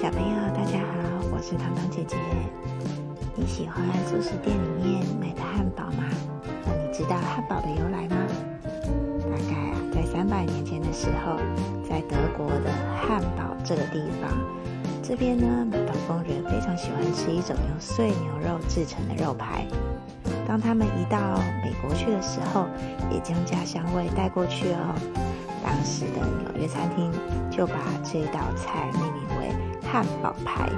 小朋友，大家好，我是糖糖姐姐。你喜欢素食店里面买的汉堡吗？那你知道汉堡的由来吗？大概啊，在三百年前的时候，在德国的汉堡这个地方，这边呢，马刀工人非常喜欢吃一种用碎牛肉制成的肉排。当他们移到美国去的时候，也将家乡味带过去哦。当时的纽约餐厅就把这道菜命名汉堡排。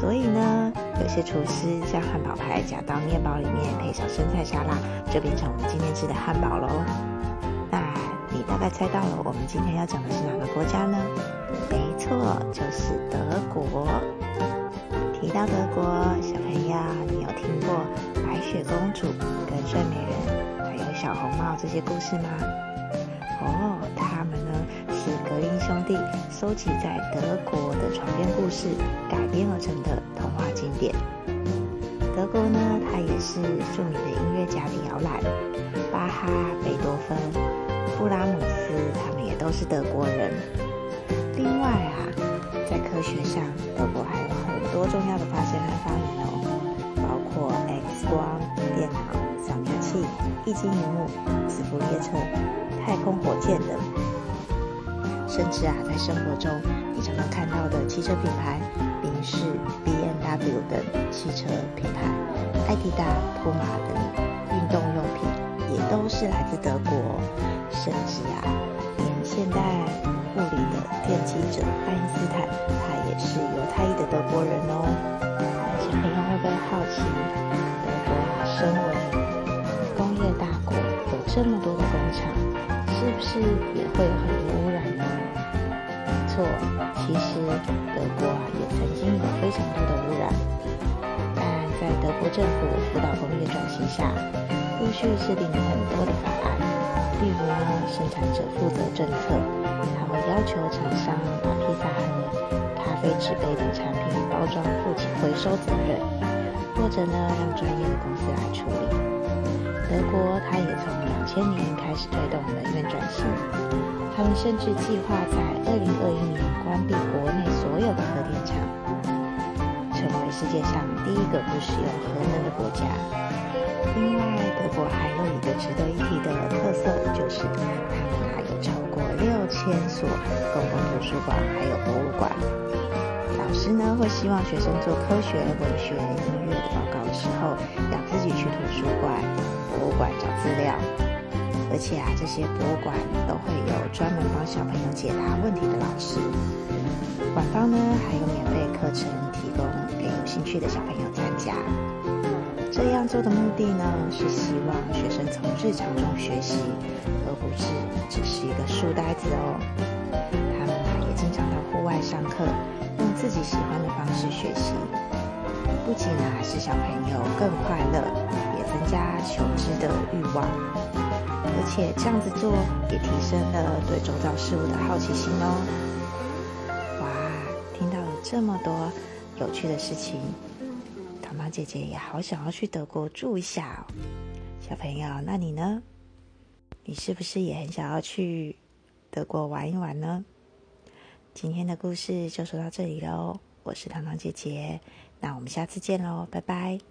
所以呢，有些厨师将汉堡排夹到面包里面，配上生菜沙拉，就变成我们今天吃的汉堡喽。那你大概猜到了，我们今天要讲的是哪个国家呢？没错，就是德国。提到德国，小朋友，你有听过白雪公主跟睡美人还有小红帽这些故事吗？哦，收集在德国的床边故事改编而成的童话经典。德国呢，它也是著名的音乐家的摇篮，巴哈、贝多芬、布拉姆斯，他们也都是德国人。另外啊，在科学上，德国还有很。多重要的发现和发明哦，包括 X 光、电脑、扫描器、液晶荧幕、磁浮列车、太空火箭等。甚至啊，在生活中你常常看到的汽车品牌，宾士、B M W 等汽车品牌，艾迪达、普马等运动用品，也都是来自德国。甚至啊，连现代物理的奠基者爱因斯坦，他也是犹太裔的德国人哦。小朋友会不会好奇，德国啊，身为工业大国，有这么多的工厂，是不是也会有很多污染？错，其实德国啊，也曾经有非常多的污染，但在德国政府辅导工业转型下，陆续制定了很多的法案。例如呢，生产者负责政策，他会要求厂商把披萨盒、咖啡纸杯等产品包装负起回收责任，或者呢，让专业的公司来处理。德国，它也从两千年开始推动能源转型，他们甚至计划在二零二一年关闭国内所有的核电厂，成为世界上第一个不使用核能的国家。另外，德国还有一个值得一提的特色，就是他们还有超过六千所公共图书馆，还有博物馆。老师呢会希望学生做科学、文学、音乐的报告的时候，要自己去图书馆、博物馆找资料。而且啊，这些博物馆都会有专门帮小朋友解答问题的老师。馆方呢还有免费课程提供给有兴趣的小朋友参加。这样做的目的呢，是希望学生从日常中学习，而不是只是一个书呆子哦。他们啊，也经常到户外上课，用自己喜欢的方式学习，不仅啊使小朋友更快乐，也增加求知的欲望，且这样子做也提升了对周遭事物的好奇心哦。哇，听到了这么多有趣的事情。糖糖姐姐也好想要去德国住一下哦，小朋友，那你呢？你是不是也很想要去德国玩一玩呢？今天的故事就说到这里喽，我是糖糖姐姐，那我们下次见喽，拜拜。